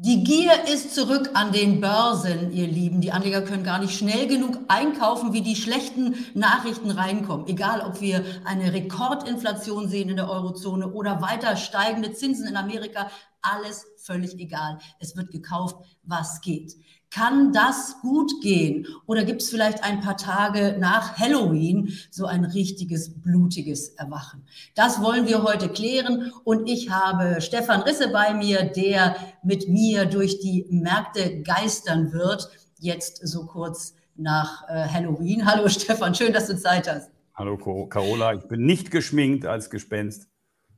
Die Gier ist zurück an den Börsen, ihr Lieben. Die Anleger können gar nicht schnell genug einkaufen, wie die schlechten Nachrichten reinkommen. Egal, ob wir eine Rekordinflation sehen in der Eurozone oder weiter steigende Zinsen in Amerika, alles völlig egal. Es wird gekauft, was geht. Kann das gut gehen? Oder gibt es vielleicht ein paar Tage nach Halloween so ein richtiges, blutiges Erwachen? Das wollen wir heute klären. Und ich habe Stefan Risse bei mir, der mit mir durch die Märkte geistern wird, jetzt so kurz nach äh, Halloween. Hallo Stefan, schön, dass du Zeit hast. Hallo Carola, ich bin nicht geschminkt als Gespenst.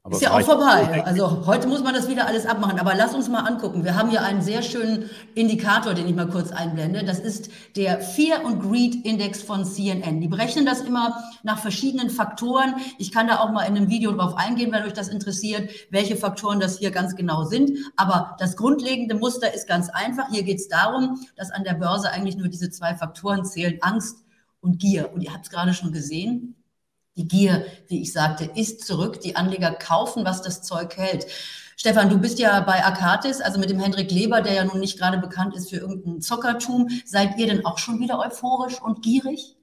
Aber ist ja auch vorbei. Also heute muss man das wieder alles abmachen. Aber lass uns mal angucken. Wir haben hier einen sehr schönen Indikator, den ich mal kurz einblende. Das ist der Fear and Greed Index von CNN. Die berechnen das immer nach verschiedenen Faktoren. Ich kann da auch mal in einem Video drauf eingehen, wenn euch das interessiert, welche Faktoren das hier ganz genau sind. Aber das grundlegende Muster ist ganz einfach. Hier geht es darum, dass an der Börse eigentlich nur diese zwei Faktoren zählen, Angst und Gier. Und ihr habt es gerade schon gesehen. Die Gier, wie ich sagte, ist zurück. Die Anleger kaufen, was das Zeug hält. Stefan, du bist ja bei Akatis, also mit dem Hendrik Leber, der ja nun nicht gerade bekannt ist für irgendein Zockertum. Seid ihr denn auch schon wieder euphorisch und gierig?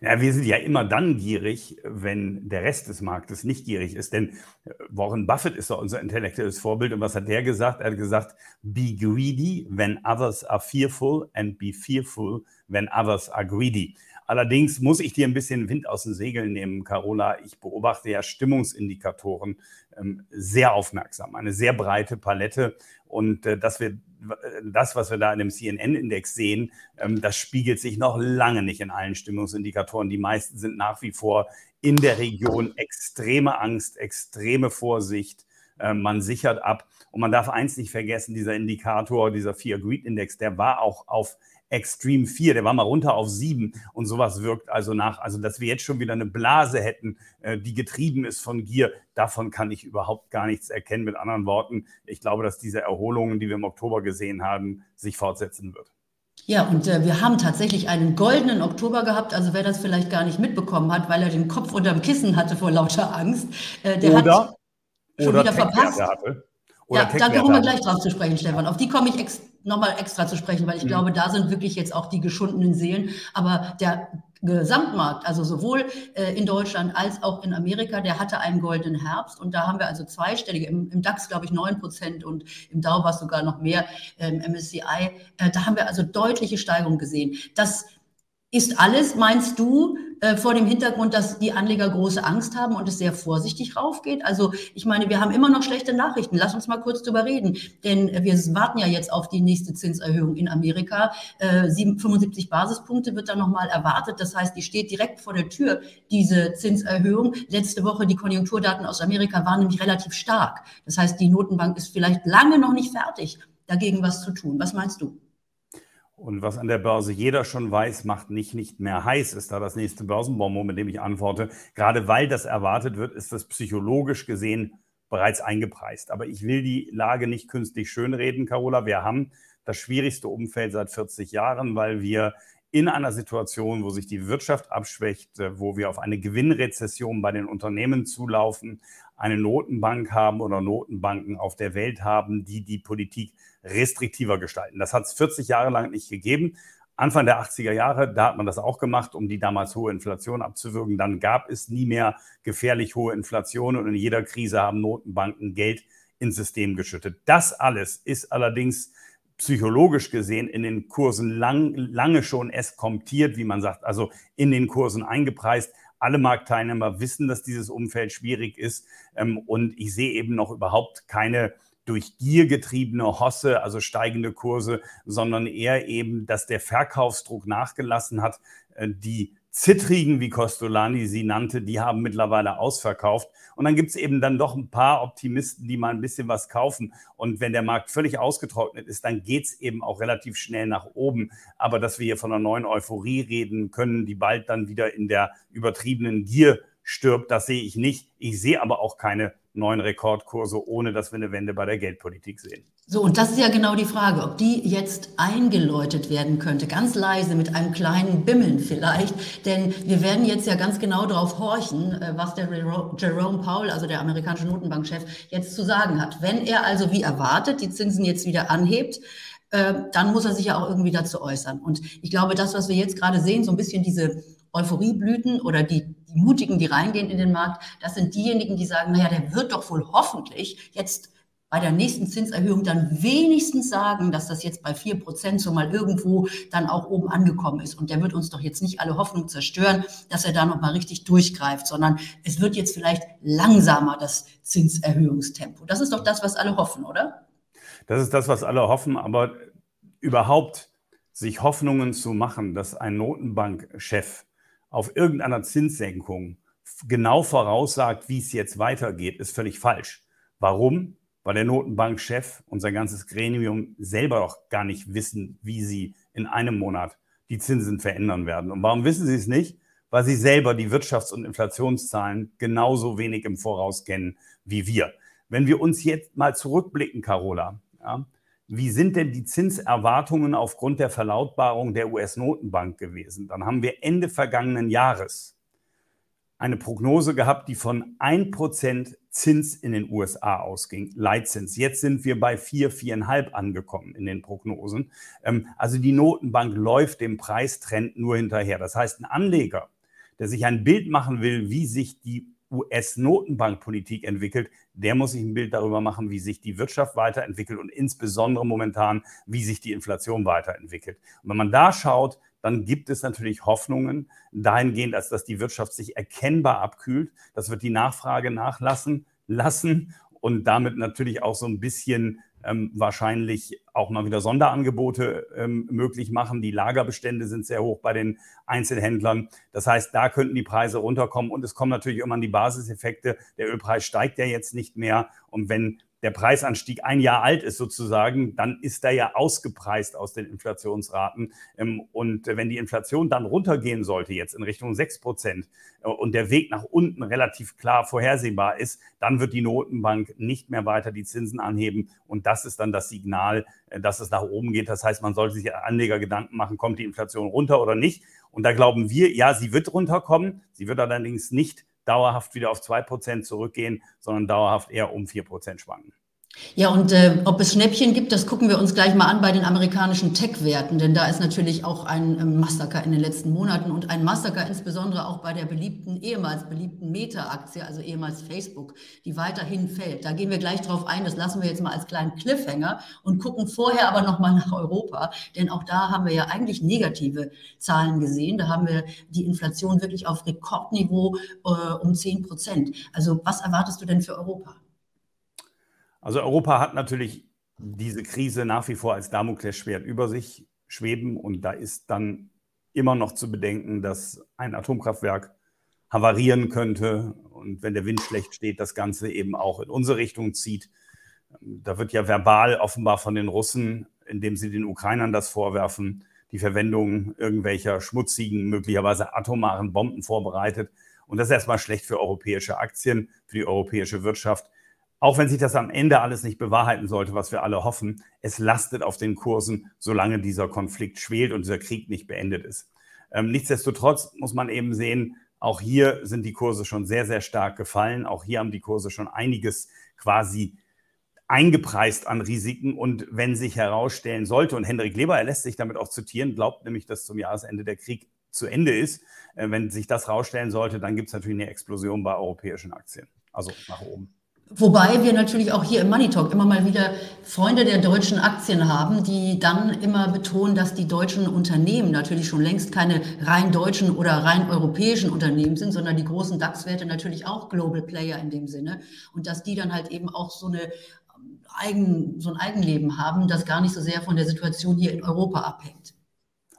Ja, wir sind ja immer dann gierig, wenn der Rest des Marktes nicht gierig ist. Denn äh, Warren Buffett ist doch unser intellektuelles Vorbild. Und was hat der gesagt? Er hat gesagt, be greedy when others are fearful and be fearful when others are greedy. Allerdings muss ich dir ein bisschen Wind aus den Segeln nehmen, Carola. Ich beobachte ja Stimmungsindikatoren ähm, sehr aufmerksam, eine sehr breite Palette. Und äh, dass wir das, was wir da in dem CNN-Index sehen, ähm, das spiegelt sich noch lange nicht in allen Stimmungsindikatoren. Die meisten sind nach wie vor in der Region extreme Angst, extreme Vorsicht. Äh, man sichert ab. Und man darf eins nicht vergessen, dieser Indikator, dieser Fear Greed Index, der war auch auf Extreme 4, der war mal runter auf 7 und sowas wirkt also nach, also dass wir jetzt schon wieder eine Blase hätten, äh, die getrieben ist von Gier, davon kann ich überhaupt gar nichts erkennen. Mit anderen Worten, ich glaube, dass diese Erholungen, die wir im Oktober gesehen haben, sich fortsetzen wird. Ja, und äh, wir haben tatsächlich einen goldenen Oktober gehabt. Also wer das vielleicht gar nicht mitbekommen hat, weil er den Kopf unterm Kissen hatte vor lauter Angst, äh, der oder, hat schon oder wieder verpasst. Hatte. Oder ja, da kommen wir gleich drauf zu sprechen, Stefan. Auf die komme ich ex nochmal extra zu sprechen, weil ich mhm. glaube, da sind wirklich jetzt auch die geschundenen Seelen. Aber der Gesamtmarkt, also sowohl äh, in Deutschland als auch in Amerika, der hatte einen goldenen Herbst. Und da haben wir also zweistellige, im, im DAX glaube ich 9 Prozent und im Dow war es sogar noch mehr, im ähm, MSCI. Äh, da haben wir also deutliche Steigerungen gesehen. Das ist alles, meinst du, äh, vor dem Hintergrund, dass die Anleger große Angst haben und es sehr vorsichtig raufgeht? Also ich meine, wir haben immer noch schlechte Nachrichten. Lass uns mal kurz drüber reden. Denn wir warten ja jetzt auf die nächste Zinserhöhung in Amerika. Äh, 75 Basispunkte wird da nochmal erwartet. Das heißt, die steht direkt vor der Tür, diese Zinserhöhung. Letzte Woche die Konjunkturdaten aus Amerika waren nämlich relativ stark. Das heißt, die Notenbank ist vielleicht lange noch nicht fertig, dagegen was zu tun. Was meinst du? Und was an der Börse jeder schon weiß, macht nicht nicht mehr heiß, ist da das nächste Börsenbonbon, mit dem ich antworte. Gerade weil das erwartet wird, ist das psychologisch gesehen bereits eingepreist. Aber ich will die Lage nicht künstlich schönreden, Carola. Wir haben das schwierigste Umfeld seit 40 Jahren, weil wir in einer Situation, wo sich die Wirtschaft abschwächt, wo wir auf eine Gewinnrezession bei den Unternehmen zulaufen, eine Notenbank haben oder Notenbanken auf der Welt haben, die die Politik restriktiver gestalten. Das hat es 40 Jahre lang nicht gegeben. Anfang der 80er Jahre, da hat man das auch gemacht, um die damals hohe Inflation abzuwürgen. Dann gab es nie mehr gefährlich hohe Inflation und in jeder Krise haben Notenbanken Geld ins System geschüttet. Das alles ist allerdings psychologisch gesehen in den Kursen lang, lange schon eskomtiert, wie man sagt, also in den Kursen eingepreist. Alle Marktteilnehmer wissen, dass dieses Umfeld schwierig ist. Ähm, und ich sehe eben noch überhaupt keine durch Gier getriebene Hosse, also steigende Kurse, sondern eher eben, dass der Verkaufsdruck nachgelassen hat. Äh, die Zittrigen, wie Costolani sie nannte, die haben mittlerweile ausverkauft. Und dann gibt es eben dann doch ein paar Optimisten, die mal ein bisschen was kaufen. Und wenn der Markt völlig ausgetrocknet ist, dann geht es eben auch relativ schnell nach oben. Aber dass wir hier von einer neuen Euphorie reden können, die bald dann wieder in der übertriebenen Gier stirbt, das sehe ich nicht. Ich sehe aber auch keine neuen Rekordkurse, ohne dass wir eine Wende bei der Geldpolitik sehen. So, und das ist ja genau die Frage, ob die jetzt eingeläutet werden könnte, ganz leise mit einem kleinen Bimmeln vielleicht. Denn wir werden jetzt ja ganz genau darauf horchen, äh, was der Jerome Powell, also der amerikanische Notenbankchef, jetzt zu sagen hat. Wenn er also wie erwartet die Zinsen jetzt wieder anhebt, äh, dann muss er sich ja auch irgendwie dazu äußern. Und ich glaube, das, was wir jetzt gerade sehen, so ein bisschen diese Euphorieblüten oder die, die Mutigen, die reingehen in den Markt, das sind diejenigen, die sagen, naja, der wird doch wohl hoffentlich jetzt bei der nächsten Zinserhöhung dann wenigstens sagen, dass das jetzt bei vier Prozent so mal irgendwo dann auch oben angekommen ist. Und der wird uns doch jetzt nicht alle Hoffnung zerstören, dass er da nochmal richtig durchgreift, sondern es wird jetzt vielleicht langsamer, das Zinserhöhungstempo. Das ist doch das, was alle hoffen, oder? Das ist das, was alle hoffen, aber überhaupt sich Hoffnungen zu machen, dass ein Notenbankchef auf irgendeiner Zinssenkung genau voraussagt, wie es jetzt weitergeht, ist völlig falsch. Warum? weil der Notenbankchef und sein ganzes Gremium selber auch gar nicht wissen, wie sie in einem Monat die Zinsen verändern werden. Und warum wissen sie es nicht? Weil sie selber die Wirtschafts- und Inflationszahlen genauso wenig im Voraus kennen wie wir. Wenn wir uns jetzt mal zurückblicken, Carola, ja, wie sind denn die Zinserwartungen aufgrund der Verlautbarung der US-Notenbank gewesen? Dann haben wir Ende vergangenen Jahres eine Prognose gehabt, die von 1% Zins in den USA ausging, Leitzins. Jetzt sind wir bei 4, 4,5 angekommen in den Prognosen. Ähm, also die Notenbank läuft dem Preistrend nur hinterher. Das heißt, ein Anleger, der sich ein Bild machen will, wie sich die US-Notenbankpolitik entwickelt, der muss sich ein Bild darüber machen, wie sich die Wirtschaft weiterentwickelt und insbesondere momentan, wie sich die Inflation weiterentwickelt. Und wenn man da schaut, dann gibt es natürlich Hoffnungen dahingehend, als dass die Wirtschaft sich erkennbar abkühlt. Das wird die Nachfrage nachlassen lassen und damit natürlich auch so ein bisschen ähm, wahrscheinlich auch mal wieder Sonderangebote ähm, möglich machen. Die Lagerbestände sind sehr hoch bei den Einzelhändlern. Das heißt, da könnten die Preise runterkommen und es kommen natürlich immer an die Basiseffekte. Der Ölpreis steigt ja jetzt nicht mehr und wenn der Preisanstieg ein Jahr alt ist sozusagen, dann ist er ja ausgepreist aus den Inflationsraten. Ähm, und wenn die Inflation dann runtergehen sollte, jetzt in Richtung 6 Prozent, äh, und der Weg nach unten relativ klar vorhersehbar ist, dann wird die Notenbank nicht mehr weiter die Zinsen anheben. Und das ist dann das Signal, äh, dass es nach oben geht. Das heißt, man sollte sich Anleger Gedanken machen, kommt die Inflation runter oder nicht. Und da glauben wir, ja, sie wird runterkommen. Sie wird allerdings nicht dauerhaft wieder auf 2% zurückgehen, sondern dauerhaft eher um 4% schwanken. Ja, und äh, ob es Schnäppchen gibt, das gucken wir uns gleich mal an bei den amerikanischen Tech-Werten, denn da ist natürlich auch ein äh, Massaker in den letzten Monaten und ein Massaker insbesondere auch bei der beliebten, ehemals beliebten Meta-Aktie, also ehemals Facebook, die weiterhin fällt. Da gehen wir gleich drauf ein, das lassen wir jetzt mal als kleinen Cliffhanger und gucken vorher aber nochmal nach Europa, denn auch da haben wir ja eigentlich negative Zahlen gesehen. Da haben wir die Inflation wirklich auf Rekordniveau äh, um 10 Prozent. Also was erwartest du denn für Europa? Also Europa hat natürlich diese Krise nach wie vor als Damoklesschwert über sich schweben und da ist dann immer noch zu bedenken, dass ein Atomkraftwerk havarieren könnte und wenn der Wind schlecht steht, das Ganze eben auch in unsere Richtung zieht. Da wird ja verbal offenbar von den Russen, indem sie den Ukrainern das vorwerfen, die Verwendung irgendwelcher schmutzigen, möglicherweise atomaren Bomben vorbereitet. Und das ist erstmal schlecht für europäische Aktien, für die europäische Wirtschaft auch wenn sich das am Ende alles nicht bewahrheiten sollte, was wir alle hoffen, es lastet auf den Kursen, solange dieser Konflikt schwelt und dieser Krieg nicht beendet ist. Ähm, nichtsdestotrotz muss man eben sehen, auch hier sind die Kurse schon sehr, sehr stark gefallen. Auch hier haben die Kurse schon einiges quasi eingepreist an Risiken. Und wenn sich herausstellen sollte, und Hendrik Leber, er lässt sich damit auch zitieren, glaubt nämlich, dass zum Jahresende der Krieg zu Ende ist. Äh, wenn sich das herausstellen sollte, dann gibt es natürlich eine Explosion bei europäischen Aktien. Also nach oben. Wobei wir natürlich auch hier im Money Talk immer mal wieder Freunde der deutschen Aktien haben, die dann immer betonen, dass die deutschen Unternehmen natürlich schon längst keine rein deutschen oder rein europäischen Unternehmen sind, sondern die großen DAX-Werte natürlich auch Global Player in dem Sinne. Und dass die dann halt eben auch so eine ähm, Eigen, so ein Eigenleben haben, das gar nicht so sehr von der Situation hier in Europa abhängt.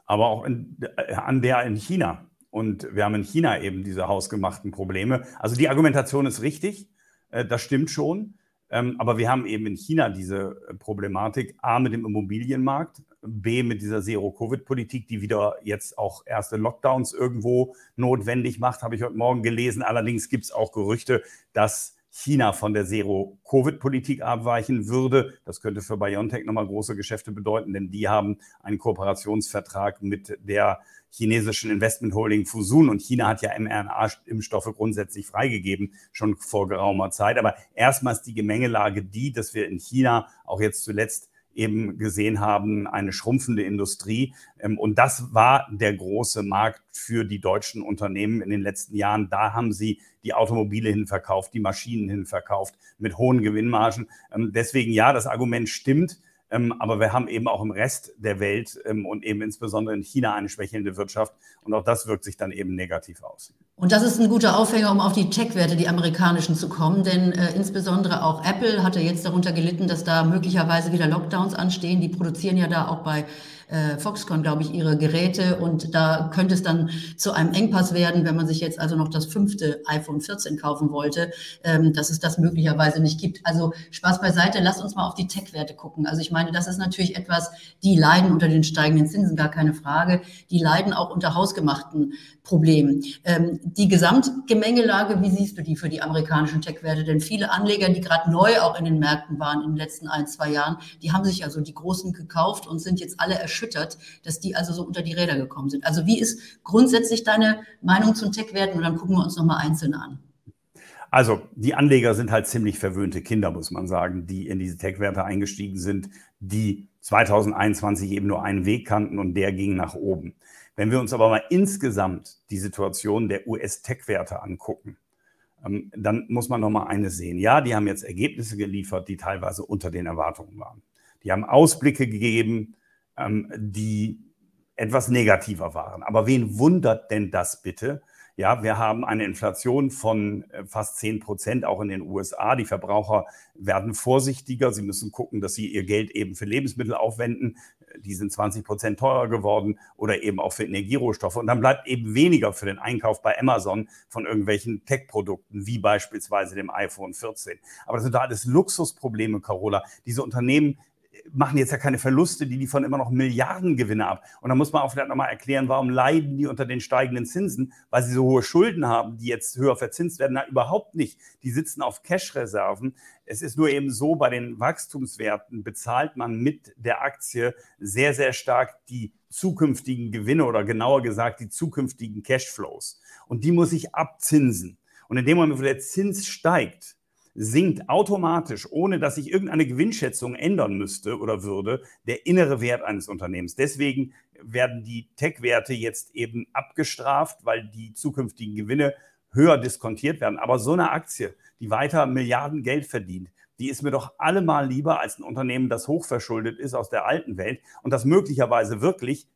Aber auch in, äh, an der in China. Und wir haben in China eben diese hausgemachten Probleme. Also die Argumentation ist richtig. Äh, das stimmt schon. Ähm, aber wir haben eben in China diese äh, Problematik, A mit dem Immobilienmarkt, B mit dieser Zero-Covid-Politik, die wieder jetzt auch erste Lockdowns irgendwo notwendig macht, habe ich heute Morgen gelesen. Allerdings gibt es auch Gerüchte, dass China von der Zero-Covid-Politik abweichen würde. Das könnte für BioNTech nochmal große Geschäfte bedeuten, denn die haben einen Kooperationsvertrag mit der chinesischen Investmentholding Fusun und China hat ja mRNA-Impfstoffe grundsätzlich freigegeben, schon vor geraumer Zeit. Aber erstmals die Gemengelage die, dass wir in China auch jetzt zuletzt eben gesehen haben, eine schrumpfende Industrie. Ähm, und das war der große Markt für die deutschen Unternehmen in den letzten Jahren. Da haben sie die Automobile hinverkauft, die Maschinen hinverkauft mit hohen Gewinnmargen. Ähm, deswegen ja, das Argument stimmt. Ähm, aber wir haben eben auch im Rest der Welt und eben insbesondere in China eine schwächelnde Wirtschaft. Und auch das wirkt sich dann eben negativ aus. Und das ist ein guter Aufhänger, um auf die Tech-Werte, die amerikanischen, zu kommen. Denn äh, insbesondere auch Apple hatte jetzt darunter gelitten, dass da möglicherweise wieder Lockdowns anstehen. Die produzieren ja da auch bei äh, Foxconn, glaube ich, ihre Geräte. Und da könnte es dann zu einem Engpass werden, wenn man sich jetzt also noch das fünfte iPhone 14 kaufen wollte, ähm, dass es das möglicherweise nicht gibt. Also Spaß beiseite, lasst uns mal auf die Tech-Werte gucken. Also ich meine, das ist natürlich etwas, die leiden unter den steigenden Zinsen, gar keine Frage. Die leiden auch unter hausgemachten Problemen. Ähm, die Gesamtgemengelage, wie siehst du die für die amerikanischen Tech-Werte? Denn viele Anleger, die gerade neu auch in den Märkten waren in den letzten ein, zwei Jahren, die haben sich also die Großen gekauft und sind jetzt alle erschöpft erschüttert, dass die also so unter die Räder gekommen sind. Also wie ist grundsätzlich deine Meinung zum Tech-Werten? Und dann gucken wir uns nochmal einzelne an. Also die Anleger sind halt ziemlich verwöhnte Kinder, muss man sagen, die in diese Tech-Werte eingestiegen sind, die 2021 eben nur einen Weg kannten und der ging nach oben. Wenn wir uns aber mal insgesamt die Situation der US-Tech-Werte angucken, ähm, dann muss man noch mal eines sehen. Ja, die haben jetzt Ergebnisse geliefert, die teilweise unter den Erwartungen waren. Die haben Ausblicke gegeben, ähm, die etwas negativer waren. Aber wen wundert denn das bitte? Ja, wir haben eine Inflation von äh, fast 10 Prozent auch in den USA. Die Verbraucher werden vorsichtiger. Sie müssen gucken, dass sie ihr Geld eben für Lebensmittel aufwenden. Die sind 20 Prozent teurer geworden oder eben auch für Energierohstoffe. Und dann bleibt eben weniger für den Einkauf bei Amazon von irgendwelchen Tech-Produkten, wie beispielsweise dem iPhone 14. Aber das sind da alles Luxusprobleme, Carola. Diese Unternehmen machen jetzt ja keine Verluste, die liefern immer noch Milliardengewinne ab. Und da muss man auch vielleicht nochmal erklären, warum leiden die unter den steigenden Zinsen, weil sie so hohe Schulden haben, die jetzt höher verzinst werden. Na, überhaupt nicht. Die sitzen auf Cash-Reserven. Es ist nur eben so, bei den Wachstumswerten bezahlt man mit der Aktie sehr, sehr stark die zukünftigen Gewinne oder genauer gesagt die zukünftigen Cashflows. Und die muss ich abzinsen. Und in dem Moment, wo der Zins steigt, sinkt automatisch, ohne dass sich irgendeine Gewinnschätzung ändern müsste oder würde, der innere Wert eines Unternehmens. Deswegen werden die Tech-Werte jetzt eben abgestraft, weil die zukünftigen Gewinne höher diskontiert werden. Aber so eine Aktie, die weiter Milliarden Geld verdient, die ist mir doch allemal lieber als ein Unternehmen, das hochverschuldet ist aus der alten Welt und das möglicherweise wirklich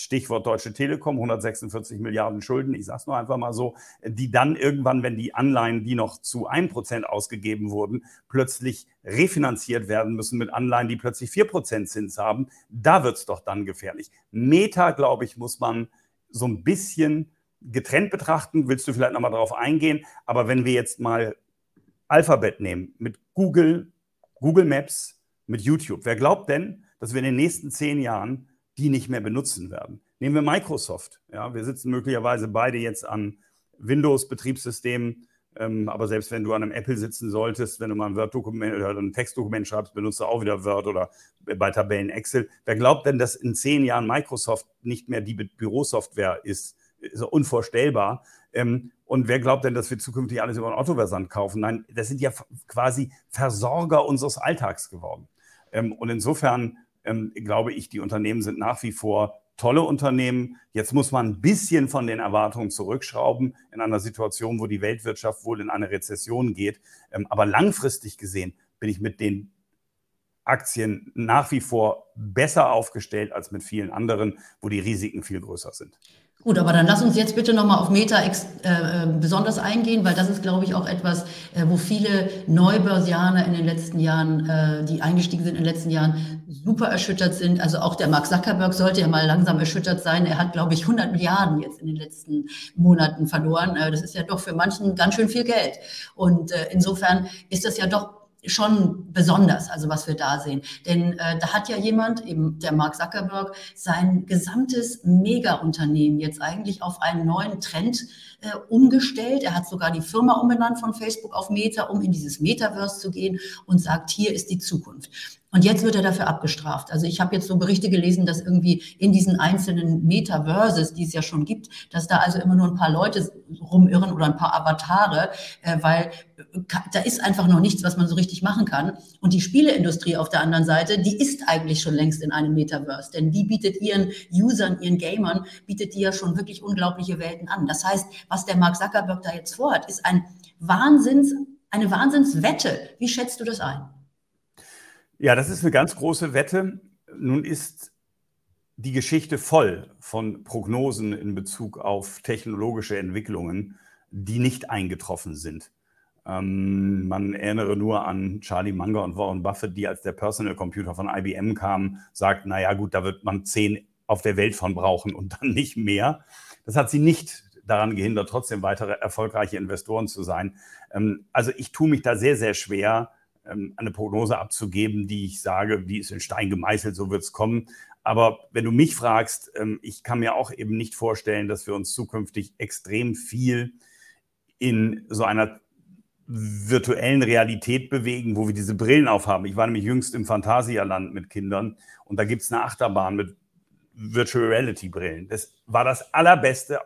Stichwort Deutsche Telekom, 146 Milliarden Schulden, ich sage es nur einfach mal so, die dann irgendwann, wenn die Anleihen, die noch zu 1% ausgegeben wurden, plötzlich refinanziert werden müssen mit Anleihen, die plötzlich 4% Zins haben, da wird es doch dann gefährlich. Meta, glaube ich, muss man so ein bisschen getrennt betrachten. Willst du vielleicht nochmal darauf eingehen? Aber wenn wir jetzt mal Alphabet nehmen, mit Google, Google Maps, mit YouTube, wer glaubt denn, dass wir in den nächsten zehn Jahren die nicht mehr benutzen werden. Nehmen wir Microsoft. Ja, wir sitzen möglicherweise beide jetzt an Windows-Betriebssystemen, ähm, aber selbst wenn du an einem Apple sitzen solltest, wenn du mal ein Word-Dokument oder ein Textdokument schreibst, benutzt du auch wieder Word oder bei Tabellen Excel. Wer glaubt denn, dass in zehn Jahren Microsoft nicht mehr die Bürosoftware ist? Ist unvorstellbar. Ähm, und wer glaubt denn, dass wir zukünftig alles über einen Autoversand kaufen? Nein, das sind ja quasi Versorger unseres Alltags geworden. Ähm, und insofern ähm, glaube ich, die Unternehmen sind nach wie vor tolle Unternehmen. Jetzt muss man ein bisschen von den Erwartungen zurückschrauben in einer Situation, wo die Weltwirtschaft wohl in eine Rezession geht. Ähm, aber langfristig gesehen bin ich mit den Aktien nach wie vor besser aufgestellt als mit vielen anderen, wo die Risiken viel größer sind. Gut, aber dann lass uns jetzt bitte nochmal auf Meta ex, äh, besonders eingehen, weil das ist, glaube ich, auch etwas, äh, wo viele Neubörsianer in den letzten Jahren, äh, die eingestiegen sind in den letzten Jahren, super erschüttert sind. Also auch der Mark Zuckerberg sollte ja mal langsam erschüttert sein. Er hat, glaube ich, 100 Milliarden jetzt in den letzten Monaten verloren. Äh, das ist ja doch für manchen ganz schön viel Geld. Und äh, insofern ist das ja doch schon besonders, also was wir da sehen. Denn äh, da hat ja jemand, eben der Mark Zuckerberg, sein gesamtes Mega-Unternehmen jetzt eigentlich auf einen neuen Trend äh, umgestellt. Er hat sogar die Firma umbenannt von Facebook auf Meta, um in dieses Metaverse zu gehen und sagt, hier ist die Zukunft. Und jetzt wird er dafür abgestraft. Also ich habe jetzt so Berichte gelesen, dass irgendwie in diesen einzelnen Metaverses, die es ja schon gibt, dass da also immer nur ein paar Leute rumirren oder ein paar Avatare, äh, weil äh, da ist einfach noch nichts, was man so richtig machen kann. Und die Spieleindustrie auf der anderen Seite, die ist eigentlich schon längst in einem Metaverse, denn die bietet ihren Usern, ihren Gamern, bietet die ja schon wirklich unglaubliche Welten an. Das heißt, was der Mark Zuckerberg da jetzt vorhat, ist ein Wahnsinns, eine Wahnsinnswette. Wie schätzt du das ein? Ja, das ist eine ganz große Wette. Nun ist die Geschichte voll von Prognosen in Bezug auf technologische Entwicklungen, die nicht eingetroffen sind. Ähm, man erinnere nur an Charlie Munger und Warren Buffett, die als der Personal Computer von IBM kam, sagten, naja gut, da wird man zehn auf der Welt von brauchen und dann nicht mehr. Das hat sie nicht daran gehindert, trotzdem weitere erfolgreiche Investoren zu sein. Ähm, also ich tue mich da sehr, sehr schwer, eine Prognose abzugeben, die ich sage, die ist in Stein gemeißelt, so wird es kommen. Aber wenn du mich fragst, ähm, ich kann mir auch eben nicht vorstellen, dass wir uns zukünftig extrem viel in so einer virtuellen Realität bewegen, wo wir diese Brillen aufhaben. Ich war nämlich jüngst im Phantasialand mit Kindern und da gibt es eine Achterbahn mit Virtual Reality Brillen. Das war das allerbeste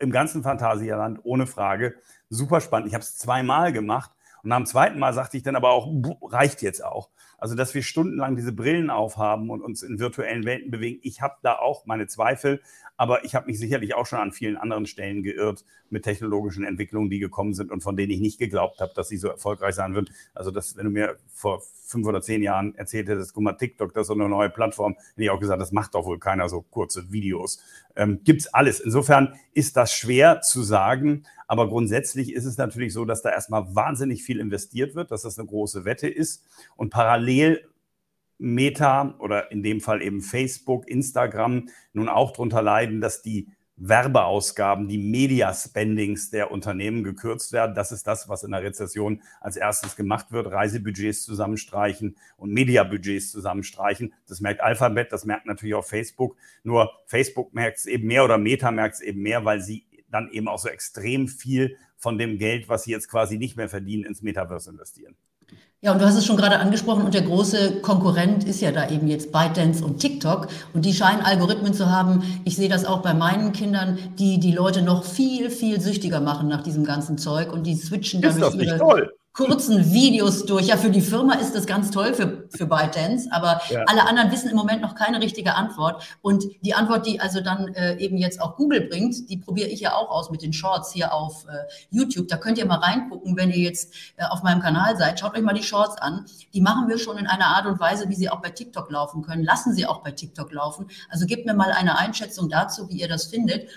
im ganzen Phantasialand, ohne Frage. Super spannend. Ich habe es zweimal gemacht und am zweiten Mal sagte ich dann aber auch, reicht jetzt auch. Also, dass wir stundenlang diese Brillen aufhaben und uns in virtuellen Welten bewegen. Ich habe da auch meine Zweifel, aber ich habe mich sicherlich auch schon an vielen anderen Stellen geirrt mit technologischen Entwicklungen, die gekommen sind und von denen ich nicht geglaubt habe, dass sie so erfolgreich sein würden. Also, das, wenn du mir vor fünf oder zehn Jahren erzählt hättest, guck mal, TikTok, das ist so eine neue Plattform, hätte ich auch gesagt, das macht doch wohl keiner so kurze Videos. Ähm, Gibt alles. Insofern ist das schwer zu sagen, aber grundsätzlich ist es natürlich so, dass da erstmal wahnsinnig viel investiert wird, dass das eine große Wette ist und parallel Meta oder in dem Fall eben Facebook, Instagram nun auch darunter leiden, dass die Werbeausgaben, die Media-Spendings der Unternehmen gekürzt werden. Das ist das, was in der Rezession als erstes gemacht wird. Reisebudgets zusammenstreichen und Mediabudgets zusammenstreichen. Das merkt Alphabet, das merkt natürlich auch Facebook. Nur Facebook merkt es eben mehr oder Meta merkt es eben mehr, weil sie dann eben auch so extrem viel von dem Geld, was sie jetzt quasi nicht mehr verdienen, ins Metaverse investieren. Ja, und du hast es schon gerade angesprochen und der große Konkurrent ist ja da eben jetzt ByteDance und TikTok und die scheinen Algorithmen zu haben. Ich sehe das auch bei meinen Kindern, die die Leute noch viel, viel süchtiger machen nach diesem ganzen Zeug und die switchen dann durch ihre, toll? Kurzen Videos durch. Ja, für die Firma ist das ganz toll für, für ByteDance, aber ja. alle anderen wissen im Moment noch keine richtige Antwort. Und die Antwort, die also dann äh, eben jetzt auch Google bringt, die probiere ich ja auch aus mit den Shorts hier auf äh, YouTube. Da könnt ihr mal reingucken, wenn ihr jetzt äh, auf meinem Kanal seid. Schaut euch mal die Shorts an. Die machen wir schon in einer Art und Weise, wie sie auch bei TikTok laufen können. Lassen sie auch bei TikTok laufen. Also gebt mir mal eine Einschätzung dazu, wie ihr das findet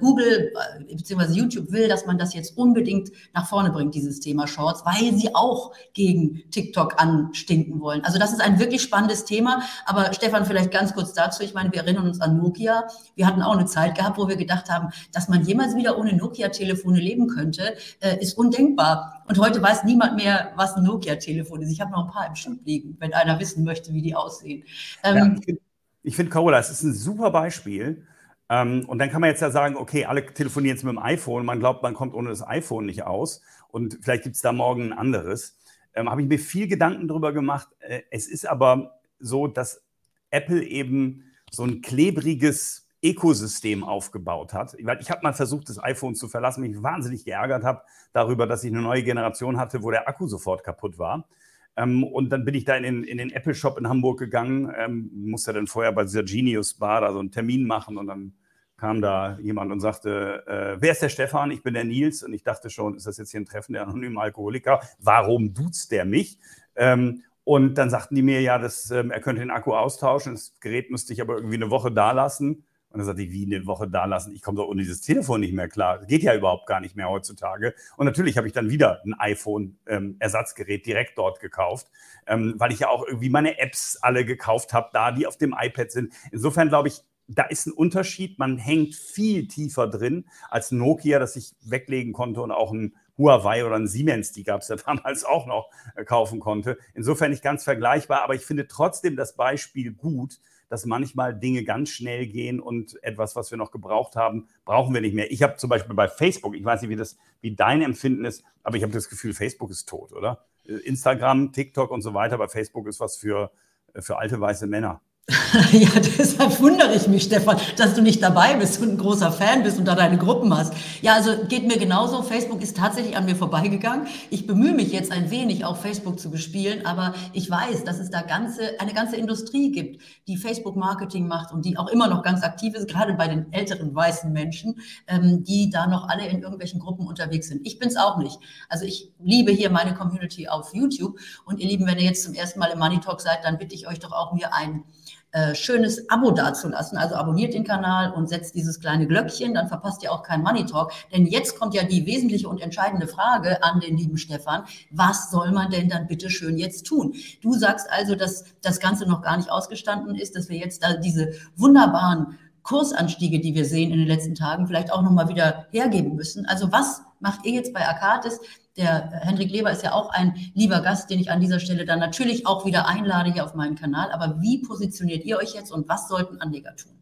Google äh, bzw. YouTube will, dass man das jetzt unbedingt nach vorne bringt, dieses Thema Shorts, weil sie auch gegen TikTok anstinken wollen. Also das ist ein wirklich spannendes Thema. Aber Stefan, vielleicht ganz kurz dazu. Ich meine, wir erinnern uns an Nokia. Wir hatten auch eine Zeit gehabt, wo wir gedacht haben, dass man jemals wieder ohne Nokia-Telefone leben könnte, äh, ist undenkbar. Und heute weiß niemand mehr, was ein Nokia-Telefon ist. Ich habe noch ein paar im Schub liegen, wenn einer wissen möchte, wie die aussehen. Ähm, ja, ich finde, Carola, es ist ein super Beispiel ähm, und dann kann man jetzt ja sagen, okay, alle telefonieren jetzt mit dem iPhone. Man glaubt, man kommt ohne das iPhone nicht aus. Und vielleicht gibt es da morgen ein anderes. Ähm, Habe ich mir viel Gedanken darüber gemacht. Äh, es ist aber so, dass Apple eben so ein klebriges Ökosystem aufgebaut hat. Ich habe mal versucht, das iPhone zu verlassen, mich wahnsinnig geärgert habe darüber, dass ich eine neue Generation hatte, wo der Akku sofort kaputt war. Ähm, und dann bin ich da in den, in den Apple Shop in Hamburg gegangen, ähm, musste dann vorher bei dieser Genius Bar da so einen Termin machen und dann kam da jemand und sagte, äh, wer ist der Stefan? Ich bin der Nils. Und ich dachte schon, ist das jetzt hier ein Treffen der anonymen Alkoholiker? Warum duzt der mich? Ähm, und dann sagten die mir, ja, das, ähm, er könnte den Akku austauschen. Das Gerät müsste ich aber irgendwie eine Woche da lassen. Und dann sagte ich, wie eine Woche da lassen? Ich komme doch ohne dieses Telefon nicht mehr klar. Das geht ja überhaupt gar nicht mehr heutzutage. Und natürlich habe ich dann wieder ein iPhone-Ersatzgerät ähm, direkt dort gekauft, ähm, weil ich ja auch irgendwie meine Apps alle gekauft habe, da die auf dem iPad sind. Insofern glaube ich, da ist ein Unterschied. Man hängt viel tiefer drin als Nokia, das ich weglegen konnte und auch ein Huawei oder ein Siemens, die gab es ja damals auch noch, äh, kaufen konnte. Insofern nicht ganz vergleichbar, aber ich finde trotzdem das Beispiel gut, dass manchmal Dinge ganz schnell gehen und etwas, was wir noch gebraucht haben, brauchen wir nicht mehr. Ich habe zum Beispiel bei Facebook, ich weiß nicht, wie, das, wie dein Empfinden ist, aber ich habe das Gefühl, Facebook ist tot, oder? Äh, Instagram, TikTok und so weiter, aber Facebook ist was für, äh, für alte weiße Männer. Ja, deshalb wundere ich mich, Stefan, dass du nicht dabei bist und ein großer Fan bist und da deine Gruppen hast. Ja, also geht mir genauso. Facebook ist tatsächlich an mir vorbeigegangen. Ich bemühe mich jetzt ein wenig, auch Facebook zu bespielen, aber ich weiß, dass es da ganze, eine ganze Industrie gibt, die Facebook-Marketing macht und die auch immer noch ganz aktiv ist, gerade bei den älteren weißen Menschen, ähm, die da noch alle in irgendwelchen Gruppen unterwegs sind. Ich bin es auch nicht. Also ich liebe hier meine Community auf YouTube und ihr Lieben, wenn ihr jetzt zum ersten Mal im Money Talk seid, dann bitte ich euch doch auch mir ein äh, schönes Abo dazulassen. Also abonniert den Kanal und setzt dieses kleine Glöckchen, dann verpasst ihr auch keinen Money Talk. Denn jetzt kommt ja die wesentliche und entscheidende Frage an den lieben Stefan. Was soll man denn dann bitte schön jetzt tun? Du sagst also, dass das Ganze noch gar nicht ausgestanden ist, dass wir jetzt da diese wunderbaren Kursanstiege, die wir sehen in den letzten Tagen, vielleicht auch nochmal wieder hergeben müssen. Also was macht ihr jetzt bei Akatis? Der Hendrik Leber ist ja auch ein lieber Gast, den ich an dieser Stelle dann natürlich auch wieder einlade hier auf meinen Kanal. Aber wie positioniert ihr euch jetzt und was sollten Anleger tun?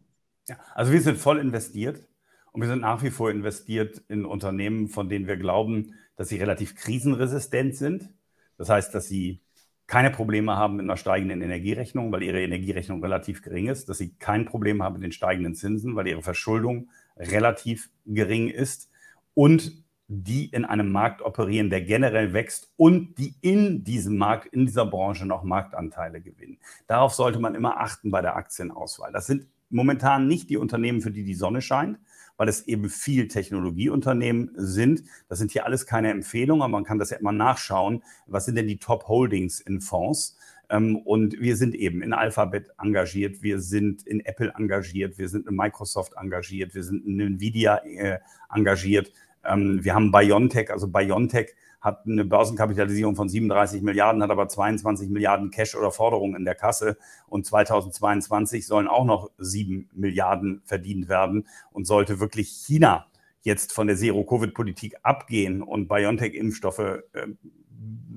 Ja, also wir sind voll investiert und wir sind nach wie vor investiert in Unternehmen, von denen wir glauben, dass sie relativ krisenresistent sind. Das heißt, dass sie keine Probleme haben mit einer steigenden Energierechnung, weil ihre Energierechnung relativ gering ist, dass sie kein Problem haben mit den steigenden Zinsen, weil ihre Verschuldung relativ gering ist und die in einem Markt operieren, der generell wächst und die in diesem Markt, in dieser Branche noch Marktanteile gewinnen. Darauf sollte man immer achten bei der Aktienauswahl. Das sind momentan nicht die Unternehmen, für die die Sonne scheint, weil es eben viel Technologieunternehmen sind. Das sind hier alles keine Empfehlungen, aber man kann das ja immer nachschauen. Was sind denn die Top Holdings in Fonds? Ähm, und wir sind eben in Alphabet engagiert, wir sind in Apple engagiert, wir sind in Microsoft engagiert, wir sind in Nvidia äh, engagiert. Ähm, wir haben BioNTech, also BioNTech hat eine Börsenkapitalisierung von 37 Milliarden, hat aber 22 Milliarden Cash oder Forderungen in der Kasse. Und 2022 sollen auch noch 7 Milliarden verdient werden. Und sollte wirklich China jetzt von der Zero-Covid-Politik abgehen und BioNTech-Impfstoffe äh,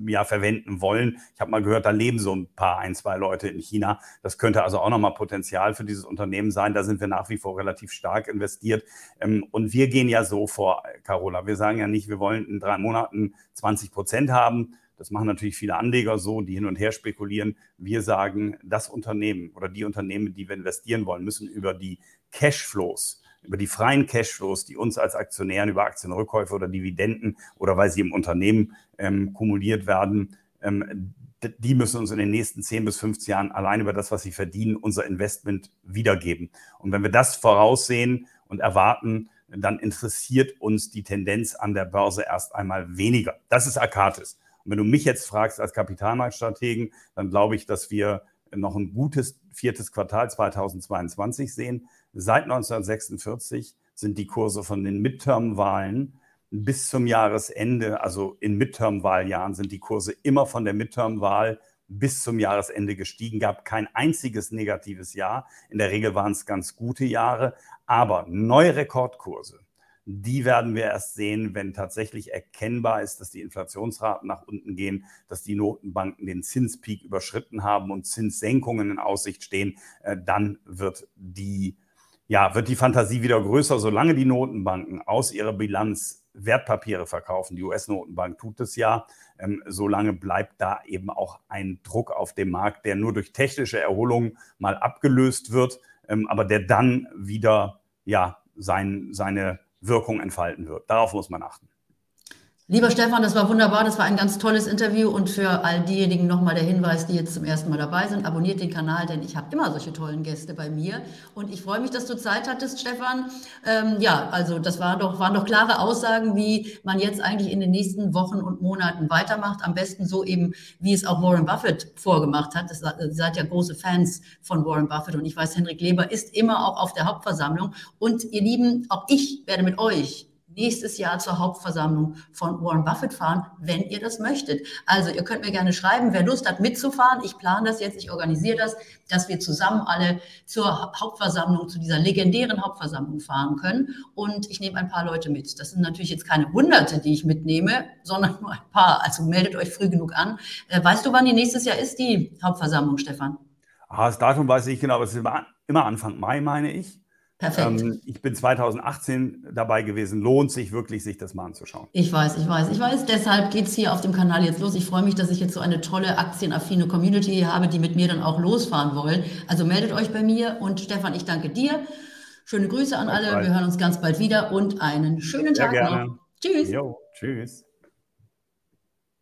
ja, verwenden wollen. Ich habe mal gehört, da leben so ein paar, ein, zwei Leute in China. Das könnte also auch nochmal Potenzial für dieses Unternehmen sein. Da sind wir nach wie vor relativ stark investiert. Ähm, und wir gehen ja so vor, Carola. Wir sagen ja nicht, wir wollen in drei Monaten 20 Prozent haben. Das machen natürlich viele Anleger so, die hin und her spekulieren. Wir sagen, das Unternehmen oder die Unternehmen, die wir investieren wollen, müssen über die Cashflows über die freien Cashflows, die uns als Aktionären über Aktienrückkäufe oder Dividenden oder weil sie im Unternehmen ähm, kumuliert werden, ähm, die müssen uns in den nächsten 10 bis 15 Jahren allein über das, was sie verdienen, unser Investment wiedergeben. Und wenn wir das voraussehen und erwarten, dann interessiert uns die Tendenz an der Börse erst einmal weniger. Das ist Akatis. Und wenn du mich jetzt fragst als Kapitalmarktstrategen, dann glaube ich, dass wir noch ein gutes viertes Quartal 2022 sehen. Seit 1946 sind die Kurse von den Midterm-Wahlen bis zum Jahresende, also in Midterm-Wahljahren, sind die Kurse immer von der Midterm-Wahl bis zum Jahresende gestiegen. Gab kein einziges negatives Jahr. In der Regel waren es ganz gute Jahre, aber neue Rekordkurse. Die werden wir erst sehen, wenn tatsächlich erkennbar ist, dass die Inflationsraten nach unten gehen, dass die Notenbanken den Zinspeak überschritten haben und Zinssenkungen in Aussicht stehen. Äh, dann wird die ja, wird die Fantasie wieder größer, solange die Notenbanken aus ihrer Bilanz Wertpapiere verkaufen. Die US-Notenbank tut es ja. Ähm, solange bleibt da eben auch ein Druck auf dem Markt, der nur durch technische Erholung mal abgelöst wird, ähm, aber der dann wieder ja, sein, seine Wirkung entfalten wird. Darauf muss man achten. Lieber Stefan, das war wunderbar. Das war ein ganz tolles Interview. Und für all diejenigen nochmal der Hinweis, die jetzt zum ersten Mal dabei sind, abonniert den Kanal, denn ich habe immer solche tollen Gäste bei mir. Und ich freue mich, dass du Zeit hattest, Stefan. Ähm, ja, also das war doch, waren doch klare Aussagen, wie man jetzt eigentlich in den nächsten Wochen und Monaten weitermacht. Am besten so eben, wie es auch Warren Buffett vorgemacht hat. Das, ihr seid ja große Fans von Warren Buffett. Und ich weiß, Henrik Leber ist immer auch auf der Hauptversammlung. Und ihr Lieben, auch ich werde mit euch nächstes Jahr zur Hauptversammlung von Warren Buffett fahren, wenn ihr das möchtet. Also ihr könnt mir gerne schreiben, wer Lust hat mitzufahren. Ich plane das jetzt, ich organisiere das, dass wir zusammen alle zur Hauptversammlung, zu dieser legendären Hauptversammlung fahren können. Und ich nehme ein paar Leute mit. Das sind natürlich jetzt keine Hunderte, die ich mitnehme, sondern nur ein paar. Also meldet euch früh genug an. Äh, weißt du, wann die nächstes Jahr ist, die Hauptversammlung, Stefan? Ah, das Datum weiß ich genau, aber es ist immer Anfang Mai, meine ich. Perfekt. Ähm, ich bin 2018 dabei gewesen. Lohnt sich wirklich, sich das mal anzuschauen. Ich weiß, ich weiß, ich weiß. Deshalb geht es hier auf dem Kanal jetzt los. Ich freue mich, dass ich jetzt so eine tolle aktienaffine Community habe, die mit mir dann auch losfahren wollen. Also meldet euch bei mir und Stefan, ich danke dir. Schöne Grüße an alle. Wir hören uns ganz bald wieder und einen schönen Tag noch. Tschüss. Jo, tschüss.